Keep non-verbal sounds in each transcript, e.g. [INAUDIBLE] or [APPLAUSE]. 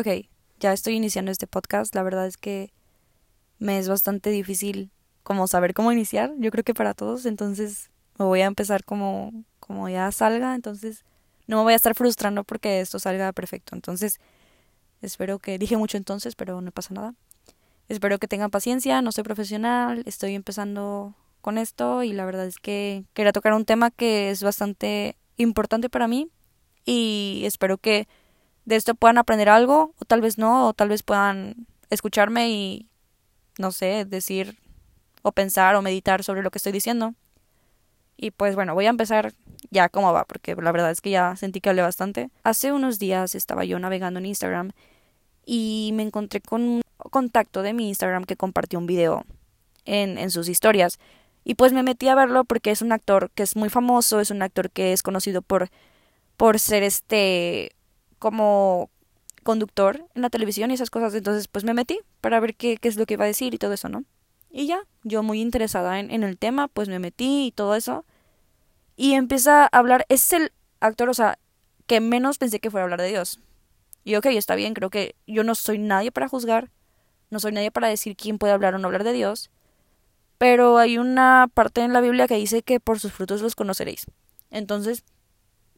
Ok, ya estoy iniciando este podcast. La verdad es que me es bastante difícil como saber cómo iniciar. Yo creo que para todos. Entonces me voy a empezar como, como ya salga. Entonces no me voy a estar frustrando porque esto salga perfecto. Entonces espero que dije mucho entonces, pero no pasa nada. Espero que tengan paciencia. No soy profesional. Estoy empezando con esto y la verdad es que quería tocar un tema que es bastante importante para mí y espero que de esto puedan aprender algo, o tal vez no, o tal vez puedan escucharme y, no sé, decir o pensar o meditar sobre lo que estoy diciendo. Y pues bueno, voy a empezar ya cómo va, porque la verdad es que ya sentí que hablé bastante. Hace unos días estaba yo navegando en Instagram y me encontré con un contacto de mi Instagram que compartió un video en, en sus historias. Y pues me metí a verlo porque es un actor que es muy famoso, es un actor que es conocido por, por ser este como conductor en la televisión y esas cosas. Entonces, pues me metí para ver qué, qué es lo que iba a decir y todo eso, ¿no? Y ya, yo muy interesada en, en el tema, pues me metí y todo eso. Y empieza a hablar, es el actor, o sea, que menos pensé que fuera a hablar de Dios. Y ok, está bien, creo que yo no soy nadie para juzgar, no soy nadie para decir quién puede hablar o no hablar de Dios. Pero hay una parte en la Biblia que dice que por sus frutos los conoceréis. Entonces,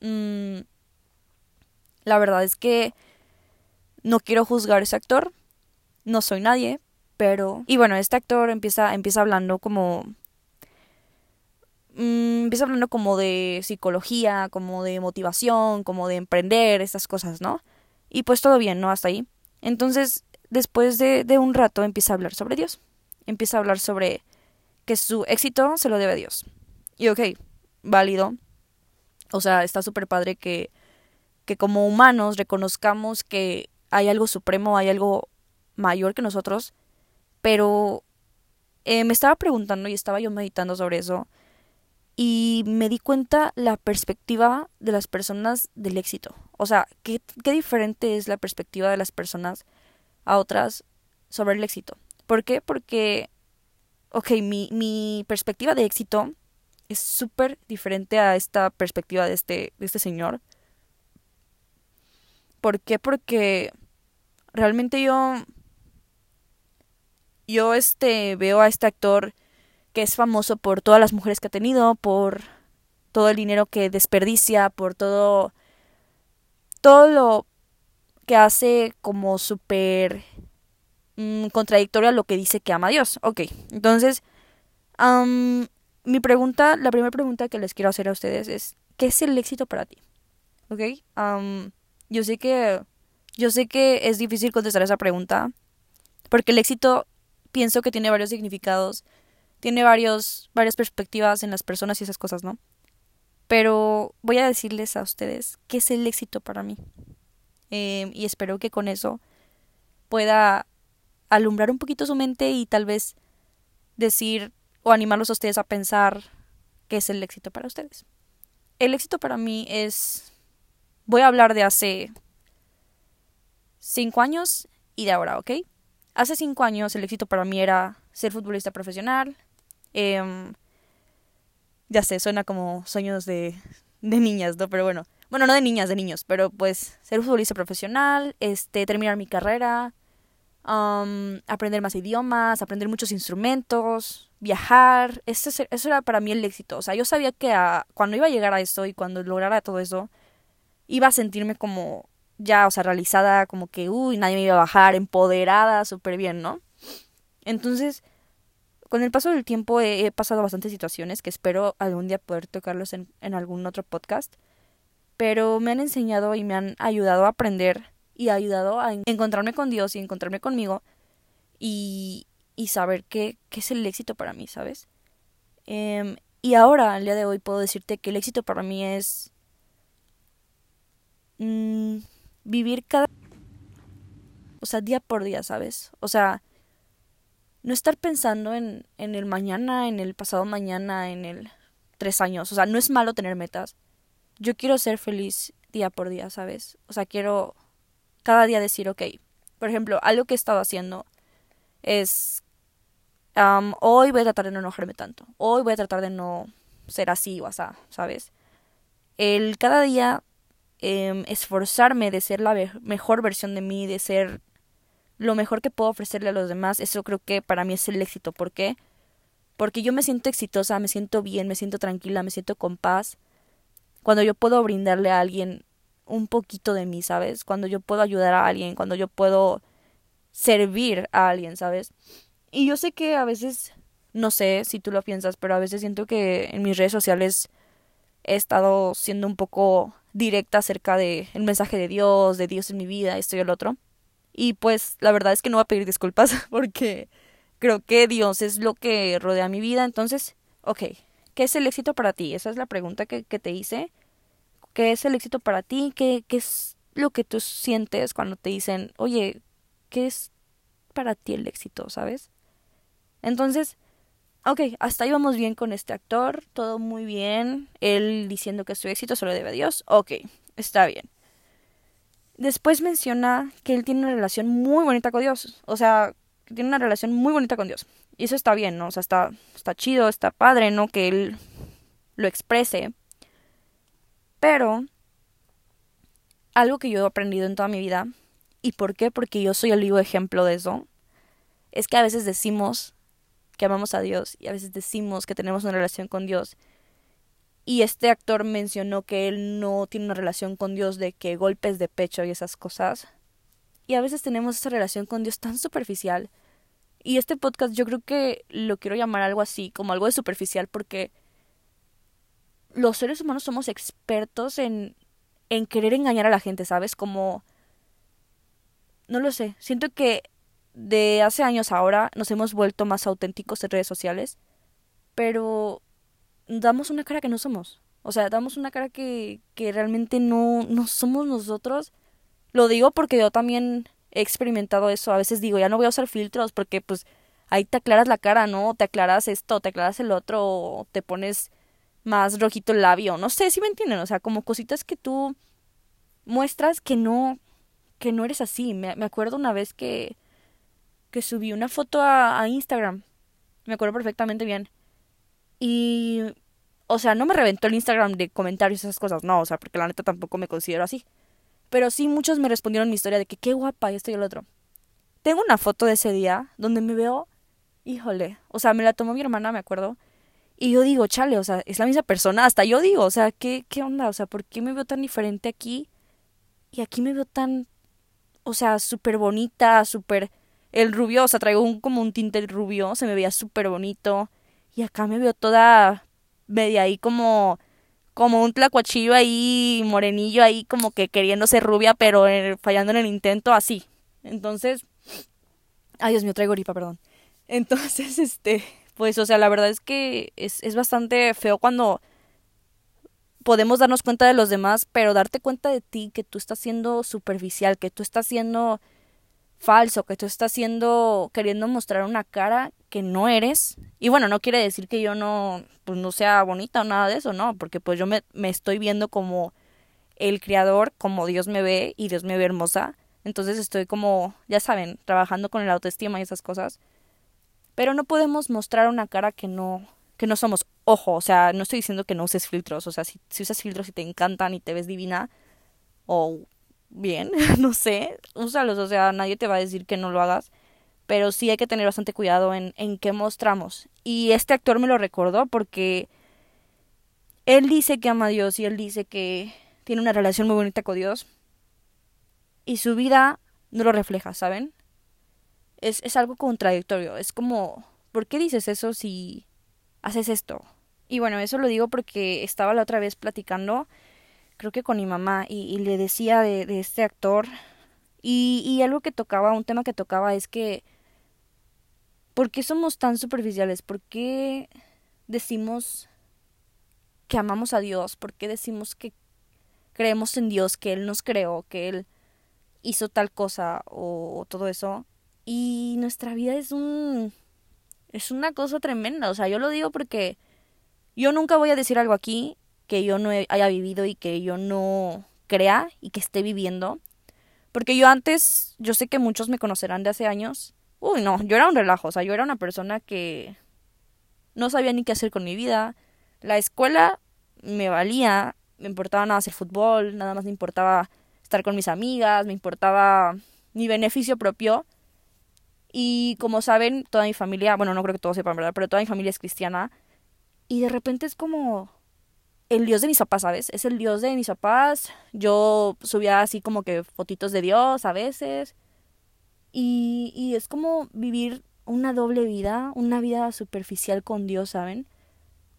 mmm, la verdad es que no quiero juzgar a ese actor, no soy nadie, pero... Y bueno, este actor empieza, empieza hablando como... Mm, empieza hablando como de psicología, como de motivación, como de emprender, estas cosas, ¿no? Y pues todo bien, ¿no? Hasta ahí. Entonces, después de, de un rato empieza a hablar sobre Dios. Empieza a hablar sobre que su éxito se lo debe a Dios. Y ok, válido. O sea, está súper padre que que como humanos reconozcamos que hay algo supremo, hay algo mayor que nosotros, pero eh, me estaba preguntando y estaba yo meditando sobre eso y me di cuenta la perspectiva de las personas del éxito. O sea, ¿qué, qué diferente es la perspectiva de las personas a otras sobre el éxito. ¿Por qué? Porque, ok, mi, mi perspectiva de éxito es súper diferente a esta perspectiva de este, de este señor. ¿Por qué? Porque realmente yo yo este veo a este actor que es famoso por todas las mujeres que ha tenido, por todo el dinero que desperdicia, por todo todo lo que hace como súper mm, contradictorio a lo que dice que ama a Dios. Ok, entonces mi pregunta, la primera pregunta que les quiero hacer a ustedes es ¿qué es el éxito para ti? Ok, yo sé que yo sé que es difícil contestar esa pregunta porque el éxito pienso que tiene varios significados, tiene varios varias perspectivas en las personas y esas cosas, ¿no? Pero voy a decirles a ustedes qué es el éxito para mí. Em, y espero que con eso pueda alumbrar un poquito su mente y tal vez decir o animarlos a ustedes a pensar qué es el éxito para ustedes. El éxito para mí es Voy a hablar de hace cinco años y de ahora, ¿ok? Hace cinco años el éxito para mí era ser futbolista profesional. Em, ya sé, suena como sueños de, de niñas, ¿no? Pero bueno, bueno, no de niñas, de niños, pero pues ser futbolista profesional, este, terminar mi carrera, aprender más idiomas, aprender muchos instrumentos, viajar, eso, eso era para mí el éxito. O sea, yo sabía que cuando iba a llegar a esto y cuando lograra todo eso, iba a sentirme como ya, o sea, realizada, como que, uy, nadie me iba a bajar, empoderada, súper bien, ¿no? Entonces, con el paso del tiempo he, pasado bastantes situaciones que espero algún día poder tocarlos en, en algún otro podcast, pero me han enseñado y me han ayudado a aprender y ayudado a encontrarme con Dios y encontrarme conmigo y, y saber qué, qué es el éxito para mí, ¿sabes? Em, y ahora, al día de hoy, puedo decirte que el éxito para mí es Mm, vivir cada... O sea, día por día, ¿sabes? O sea, no estar pensando en, en el mañana, en el pasado mañana, en el tres años. O sea, no es malo tener metas. Yo quiero ser feliz día por día, ¿sabes? O sea, quiero cada día decir, ok, por ejemplo, algo que he estado haciendo es, hoy voy a tratar de no enojarme tanto, hoy voy a tratar de no ser así o así, ¿sabes? El cada día em, esforzarme de ser la mejor versión de mí, de ser lo mejor que puedo ofrecerle a los demás, eso creo que para mí es el éxito. ¿Por qué? Porque yo me siento exitosa, me siento bien, me siento tranquila, me siento con paz. Cuando yo puedo brindarle a alguien un poquito de mí, ¿sabes? Cuando yo puedo ayudar a alguien, cuando yo puedo servir a alguien, ¿sabes? Y yo sé que a veces, no sé si tú lo piensas, pero a veces siento que en mis redes sociales he estado siendo un poco directa acerca de el mensaje de Dios, de Dios en mi vida, esto y el otro. Y pues la verdad es que no voy a pedir disculpas [LAUGHS] porque creo que Dios es lo que rodea mi vida. Entonces, ok, ¿qué es el éxito para ti? Esa es la pregunta que, que te hice. ¿Qué es el éxito para ti? ¿Qué, ¿Qué es lo que tú sientes cuando te dicen, oye, ¿qué es para ti el éxito? ¿Sabes? Entonces, ok, hasta ahí vamos bien con este actor, todo muy bien. Él diciendo que su éxito se lo debe a Dios. Ok, está bien. Después menciona que él tiene una relación muy bonita con Dios. O sea, que tiene una relación muy bonita con Dios. Y eso está bien, ¿no? O sea, está, está chido, está padre, ¿no? Que él lo exprese. Pero algo que yo he aprendido en toda mi vida, ¿y por qué? Porque yo soy el vivo ejemplo de eso, es que a veces decimos que amamos a Dios y a veces decimos que tenemos una relación con Dios. Y este actor mencionó que él no tiene una relación con Dios de que golpes de pecho y esas cosas. Y a veces tenemos esa relación con Dios tan superficial. Y este podcast yo creo que lo quiero llamar algo así, como algo de superficial, porque los seres humanos somos expertos en, en querer engañar a la gente, ¿sabes? Como... No lo sé, siento que de hace años ahora nos hemos vuelto más auténticos en redes sociales, pero damos una cara que no somos. O sea, damos una cara que, que realmente no, no somos nosotros. Lo digo porque yo también he experimentado eso. A veces digo, ya no voy a usar filtros porque pues ahí te aclaras la cara, ¿no? Te aclaras esto, te aclaras el otro, o te pones más rojito el labio. No sé si me entienden. O sea, como cositas que tú muestras que no, que no eres así. Me, me acuerdo una vez que que subí una foto a, Instagram. Me acuerdo perfectamente bien. Y, o sea, no me reventó el Instagram de comentarios y esas cosas, no, o sea, porque la neta tampoco me considero así. Pero sí muchos me respondieron mi historia de que qué guapa y esto y el otro. Tengo una foto de ese día donde me veo, híjole, o sea, me la tomó mi hermana, me acuerdo. Y yo digo, chale, o sea, es la misma persona, hasta yo digo, o sea, ¿qué, qué onda? O sea, ¿por qué me veo tan diferente aquí? Y aquí me veo tan, o sea, súper bonita, súper el rubio, o sea, traigo un, como un tinte rubio, se me veía súper bonito. Y acá me veo toda media ahí como, como un tlacuachillo ahí, morenillo ahí, como que queriendo ser rubia, pero fallando en el intento, así. Entonces, ay Dios mío, traigo gripa, perdón. [LAUGHS] Entonces, este, pues, o sea, la verdad es que es, es bastante feo cuando podemos darnos cuenta de los demás, pero darte cuenta de ti, que tú estás siendo superficial, que tú estás siendo falso, que tú estás haciendo, queriendo mostrar una cara que no eres. Y bueno, no quiere decir que yo no, pues no sea bonita o nada de eso, no, porque pues yo me, me estoy viendo como el creador, como Dios me ve y Dios me ve hermosa. Entonces estoy como, ya saben, trabajando con el autoestima y esas cosas. Pero no podemos mostrar una cara que no, que no somos. Ojo, o sea, no estoy diciendo que no uses filtros. O sea, si, si usas filtros y te encantan y te ves divina, o bien, [LAUGHS] no sé, úsalos, o sea, nadie te va a decir que no lo hagas, pero sí hay que tener bastante cuidado en, en qué mostramos. Y este actor me lo recordó porque él dice que ama a Dios y él dice que tiene una relación muy bonita con Dios y su vida no lo refleja, ¿saben? Es, es algo contradictorio, es como, ¿por qué dices eso si haces esto? Y bueno, eso lo digo porque estaba la otra vez platicando creo que con mi mamá, y, le decía de, este actor, y, y, algo que tocaba, un tema que tocaba es que, ¿por qué somos tan superficiales? ¿Por qué decimos que amamos a Dios? ¿Por qué decimos que creemos en Dios, que Él nos creó, que Él hizo tal cosa o, o todo eso? Y nuestra vida es un... es una cosa tremenda, o sea, yo lo digo porque yo nunca voy a decir algo aquí que yo no haya vivido y que yo no crea y que esté viviendo. Porque yo antes, yo sé que muchos me conocerán de hace años. Uy, no, yo era un relajo, o sea, yo era una persona que no sabía ni qué hacer con mi vida. La escuela me valía, me importaba nada hacer fútbol, nada más me importaba estar con mis amigas, me importaba mi beneficio propio. Y como saben, toda mi familia, bueno, no creo que todos sepan, ¿verdad? Pero toda mi familia es cristiana. Y de repente es como el Dios de mis papás, ¿sabes? Es el Dios de mis papás. Yo subía así como que fotitos de Dios a veces. Y, y es como vivir una doble vida, una vida superficial con Dios, ¿saben?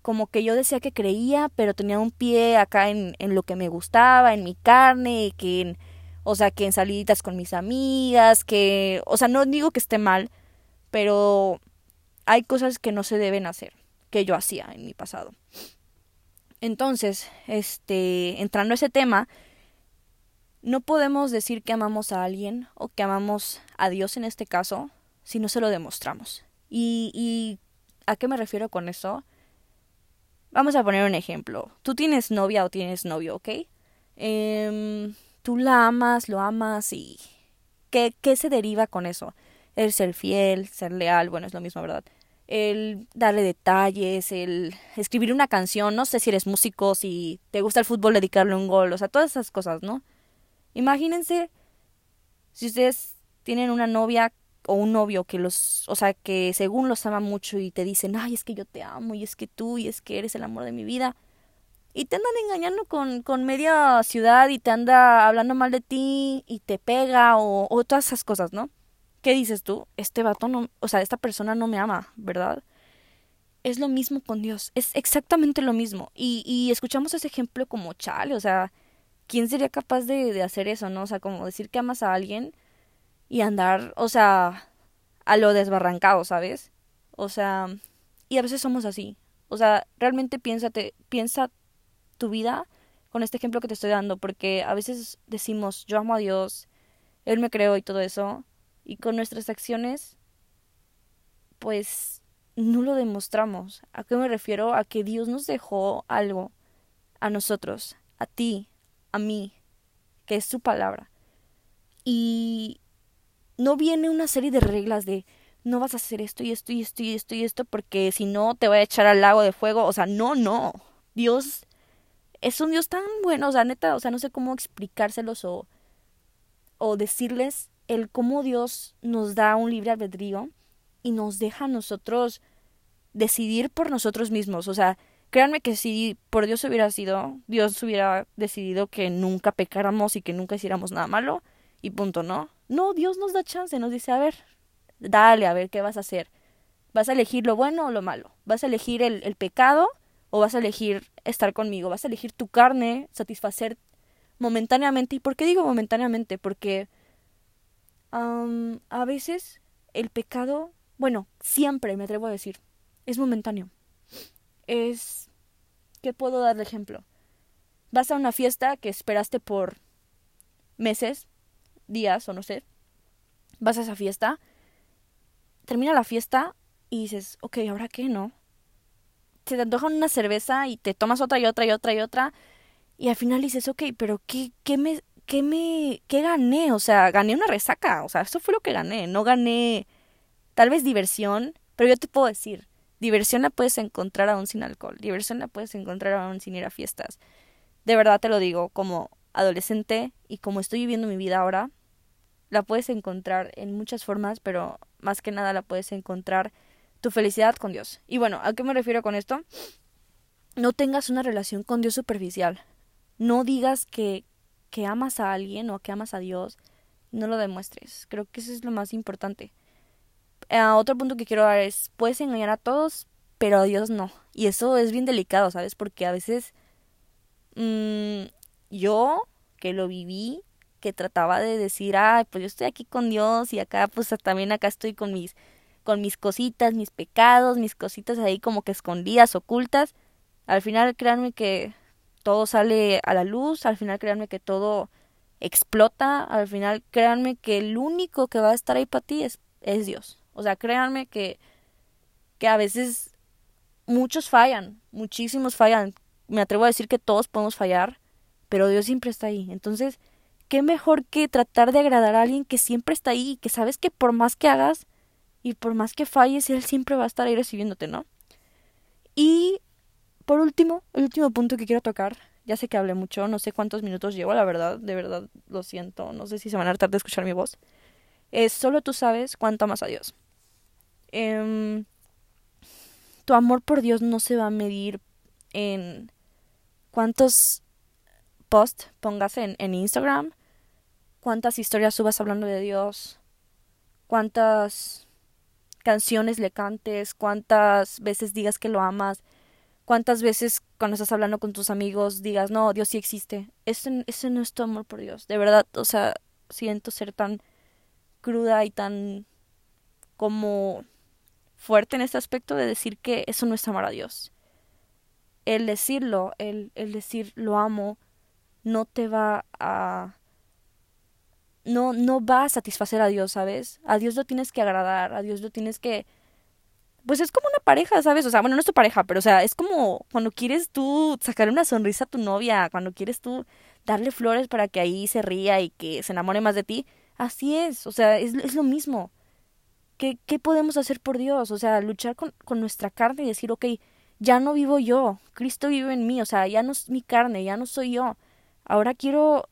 Como que yo decía que creía, pero tenía un pie acá en, en lo que me gustaba, en mi carne, que en, o sea, que en saliditas con mis amigas, que, o sea, no digo que esté mal, pero hay cosas que no se deben hacer, que yo hacía en mi pasado. Entonces, este, entrando a ese tema, no podemos decir que amamos a alguien o que amamos a Dios en este caso si no se lo demostramos. ¿Y, y a qué me refiero con eso? Vamos a poner un ejemplo. Tú tienes novia o tienes novio, ¿ok? Eh, tú la amas, lo amas y... ¿Qué, ¿Qué se deriva con eso? El ser fiel, ser leal, bueno, es lo mismo, ¿verdad? El darle detalles, el escribir una canción, no sé si eres músico, si te gusta el fútbol, dedicarle un gol, o sea, todas esas cosas, ¿no? Imagínense si ustedes tienen una novia o un novio que los, o sea, que según los ama mucho y te dicen, ay, es que yo te amo y es que tú y es que eres el amor de mi vida. Y te andan engañando con, con media ciudad y te anda hablando mal de ti y te pega o, o todas esas cosas, ¿no? ¿Qué dices tú? Este vato no, o sea, esta persona no me ama, ¿verdad? Es lo mismo con Dios, es exactamente lo mismo. Y, y escuchamos ese ejemplo como chale, o sea, ¿quién sería capaz de, de hacer eso, no? O sea, como decir que amas a alguien y andar, o sea, a lo desbarrancado, ¿sabes? O sea, y a veces somos así. O sea, realmente piénsate, piensa tu vida con este ejemplo que te estoy dando, porque a veces decimos, yo amo a Dios, Él me creó y todo eso, y con nuestras acciones, pues no lo demostramos. ¿A qué me refiero? A que Dios nos dejó algo a nosotros, a ti, a mí, que es su palabra. Y no viene una serie de reglas de no vas a hacer esto y esto y esto y esto y esto porque si no te voy a echar al lago de fuego. O sea, no, no. Dios es un Dios tan bueno, o sea, neta, o sea, no sé cómo explicárselos o, o decirles el cómo Dios nos da un libre albedrío y nos deja a nosotros decidir por nosotros mismos. O sea, créanme que si por Dios hubiera sido, Dios hubiera decidido que nunca pecáramos y que nunca hiciéramos nada malo y punto, ¿no? No, Dios nos da chance, nos dice, a ver, dale, a ver qué vas a hacer. ¿Vas a elegir lo bueno o lo malo? ¿Vas a elegir el, el pecado o vas a elegir estar conmigo? ¿Vas a elegir tu carne, satisfacer momentáneamente? ¿Y por qué digo momentáneamente? Porque a veces el pecado, bueno, siempre me atrevo a decir, es momentáneo. Es... ¿Qué puedo dar de ejemplo? Vas a una fiesta que esperaste por meses, días o no sé. Vas a esa fiesta, termina la fiesta y dices, ok, ¿ahora qué no? Te antoja una cerveza y te tomas otra y otra y otra y otra. Y al final dices, ok, pero ¿qué, qué me, qué me, qué gané? O sea, gané una resaca. O sea, eso fue lo que gané. No gané tal vez diversión, pero yo te puedo decir, diversión la puedes encontrar aún sin alcohol. Diversión la puedes encontrar aún sin ir a fiestas. De verdad te lo digo, como adolescente y como estoy viviendo mi vida ahora, la puedes encontrar en muchas formas, pero más que nada la puedes encontrar tu felicidad con Dios. Y bueno, ¿a qué me refiero con esto? No tengas una relación con Dios superficial. No digas que, que amas a alguien o que amas a Dios, no lo demuestres. Creo que eso es lo más importante. Eh, otro punto que quiero dar es, puedes engañar a todos, pero a Dios no. Y eso es bien delicado, ¿sabes? Porque a veces mmm, yo, que lo viví, que trataba de decir, ay, pues yo estoy aquí con Dios y acá pues también acá estoy con mis con mis cositas, mis pecados, mis cositas ahí como que escondidas, ocultas. Al final créanme que todo sale a la luz, al final créanme que todo explota, al final créanme que el único que va a estar ahí para ti es, es Dios. O sea, créanme que, que a veces muchos fallan, muchísimos fallan. Me atrevo a decir que todos podemos fallar, pero Dios siempre está ahí. Entonces, qué mejor que tratar de agradar a alguien que siempre está ahí y que sabes que por más que hagas y por más que falles, él siempre va a estar ahí recibiéndote, ¿no? Y por último, el último punto que quiero tocar Ya sé que hablé mucho, no sé cuántos minutos llevo, la verdad, de verdad lo siento, no sé si se van a hartar de escuchar mi voz. Es solo tú sabes cuánto amas a Dios. Em, tu amor por Dios no se va a medir en cuántos posts pongas en, en Instagram, cuántas historias subas hablando de Dios, cuántas canciones le cantes, cuántas veces digas que lo amas, cuántas veces cuando estás hablando con tus amigos digas, no, Dios sí existe. Ese, ese no es tu amor por Dios. De verdad, o sea, siento ser tan cruda y tan como fuerte en este aspecto de decir que eso no es amar a Dios. El decirlo, el, el decir lo amo, no te va a no, no va a satisfacer a Dios, ¿sabes? A Dios lo tienes que agradar, a Dios lo tienes que... Pues es como una pareja, ¿sabes? O sea, bueno, no es tu pareja, pero o sea, es como cuando quieres tú sacar una sonrisa a tu novia, cuando quieres tú darle flores para que ahí se ría y que se enamore más de ti. Así es, o sea, es, es lo mismo. ¿Qué, ¿Qué podemos hacer por Dios? O sea, luchar con, con nuestra carne y decir, ok, ya no vivo yo, Cristo vive en mí, o sea, ya no es mi carne, ya no soy yo. Ahora quiero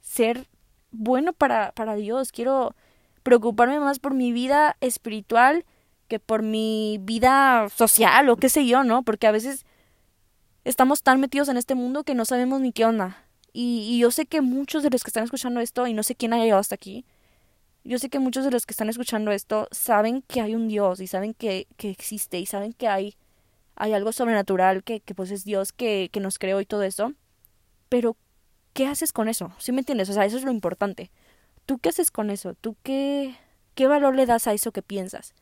ser bueno para, para Dios. Quiero preocuparme más por mi vida espiritual que por mi vida social o qué sé yo, ¿no? Porque a veces estamos tan metidos en este mundo que no sabemos ni qué onda. Y, yo sé que muchos de los que están escuchando esto, y no sé quién haya llegado hasta aquí, yo sé que muchos de los que están escuchando esto saben que hay un Dios y saben que, que existe y saben que hay, hay algo sobrenatural que, que pues es Dios que, que nos creó y todo eso. Pero ¿qué haces con eso? ¿Sí me entiendes? O sea, eso es lo importante. ¿Tú qué haces con eso? ¿Tú qué, qué valor le das a eso que piensas?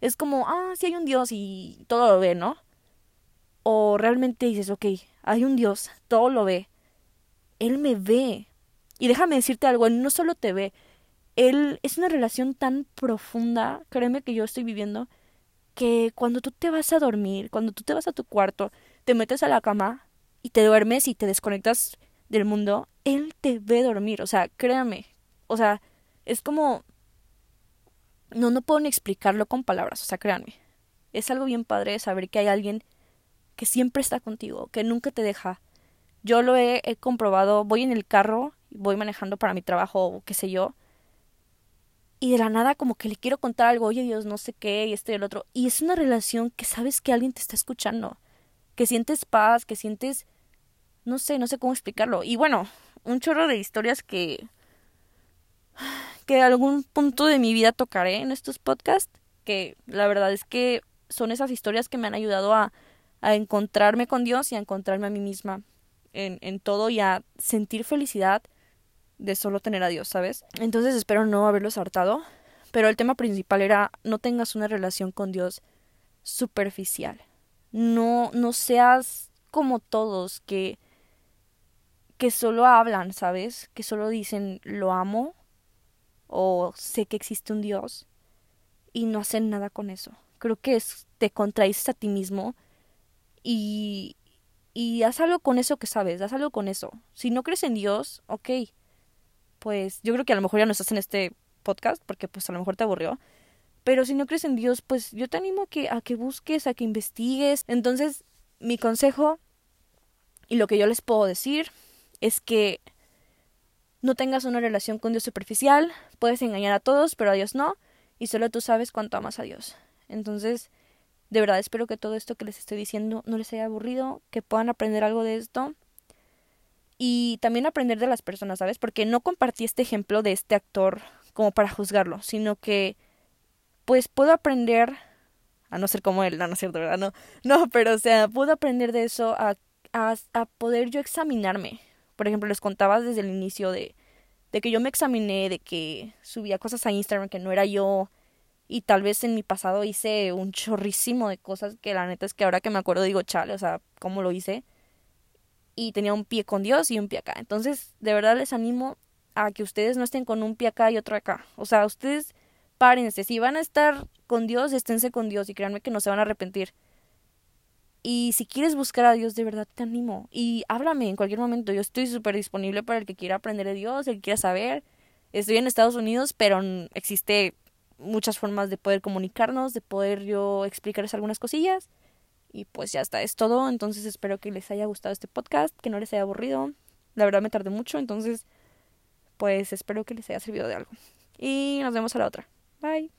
Es como, ah, sí hay un Dios y todo lo ve, ¿no? O realmente dices, ok, hay un Dios, todo lo ve. Él me ve. Y déjame decirte algo, Él no solo te ve, Él es una relación tan profunda, créeme que yo estoy viviendo, que cuando tú te vas a dormir, cuando tú te vas a tu cuarto, te metes a la cama y te duermes y te desconectas del mundo, Él te ve dormir. O sea, créame. O sea, es como... No, no puedo ni explicarlo con palabras. O sea, créanme. Es algo bien padre saber que hay alguien que siempre está contigo, que nunca te deja. Yo lo he, comprobado. Voy en el carro, voy manejando para mi trabajo o qué sé yo. Y de la nada como que le quiero contar algo, oye Dios, no sé qué, y esto y el otro. Y es una relación que sabes que alguien te está escuchando. Que sientes paz, que sientes no sé, no sé cómo explicarlo. Y bueno, un chorro de historias que que algún punto de mi vida tocaré en estos podcasts, que la verdad es que son esas historias que me han ayudado a, encontrarme con Dios y a encontrarme a mí misma en, en todo y a sentir felicidad de solo tener a Dios, ¿sabes? Entonces espero no haberlos hartado, pero el tema principal era no tengas una relación con Dios superficial. No, no seas como todos que que solo hablan, ¿sabes? Que solo dicen lo amo o sé que existe un Dios y no hacen nada con eso. Creo que es, te contradices a ti mismo y, y haz algo con eso que sabes, haz algo con eso. Si no crees en Dios, ok, pues yo creo que a lo mejor ya no estás en este podcast porque pues a lo mejor te aburrió. Pero si no crees en Dios, pues yo te animo a que, a que busques, a que investigues. Entonces, mi consejo y lo que yo les puedo decir es que no tengas una relación con Dios superficial, puedes engañar a todos, pero a Dios no, y solo tú sabes cuánto amas a Dios. Entonces, de verdad espero que todo esto que les estoy diciendo no les haya aburrido, que puedan aprender algo de esto y también aprender de las personas, ¿sabes? Porque no compartí este ejemplo de este actor como para juzgarlo, sino que pues puedo aprender a no ser como él, no, no es cierto, ¿verdad? No, no, pero o sea, puedo aprender de eso a, a, a poder yo examinarme, por ejemplo, les contaba desde el inicio de, de que yo me examiné, de que subía cosas a Instagram que no era yo, y tal vez en mi pasado hice un chorrísimo de cosas que la neta es que ahora que me acuerdo digo, chale, o sea, ¿cómo lo hice? Y tenía un pie con Dios y un pie acá. Entonces, de verdad les animo a que ustedes no estén con un pie acá y otro acá. O sea, ustedes párense. Si van a estar con Dios, esténse con Dios y créanme que no se van a arrepentir. Y si quieres buscar a Dios, de verdad te animo. Y háblame en cualquier momento. Yo estoy súper disponible para el que quiera aprender de Dios, el que quiera saber. Estoy en Estados Unidos, pero existe muchas formas de poder comunicarnos, de poder yo explicarles algunas cosillas. Y pues ya está, es todo. Entonces espero que les haya gustado este podcast, que no les haya aburrido. La verdad me tardé mucho, entonces pues espero que les haya servido de algo. Y nos vemos a la otra. Bye.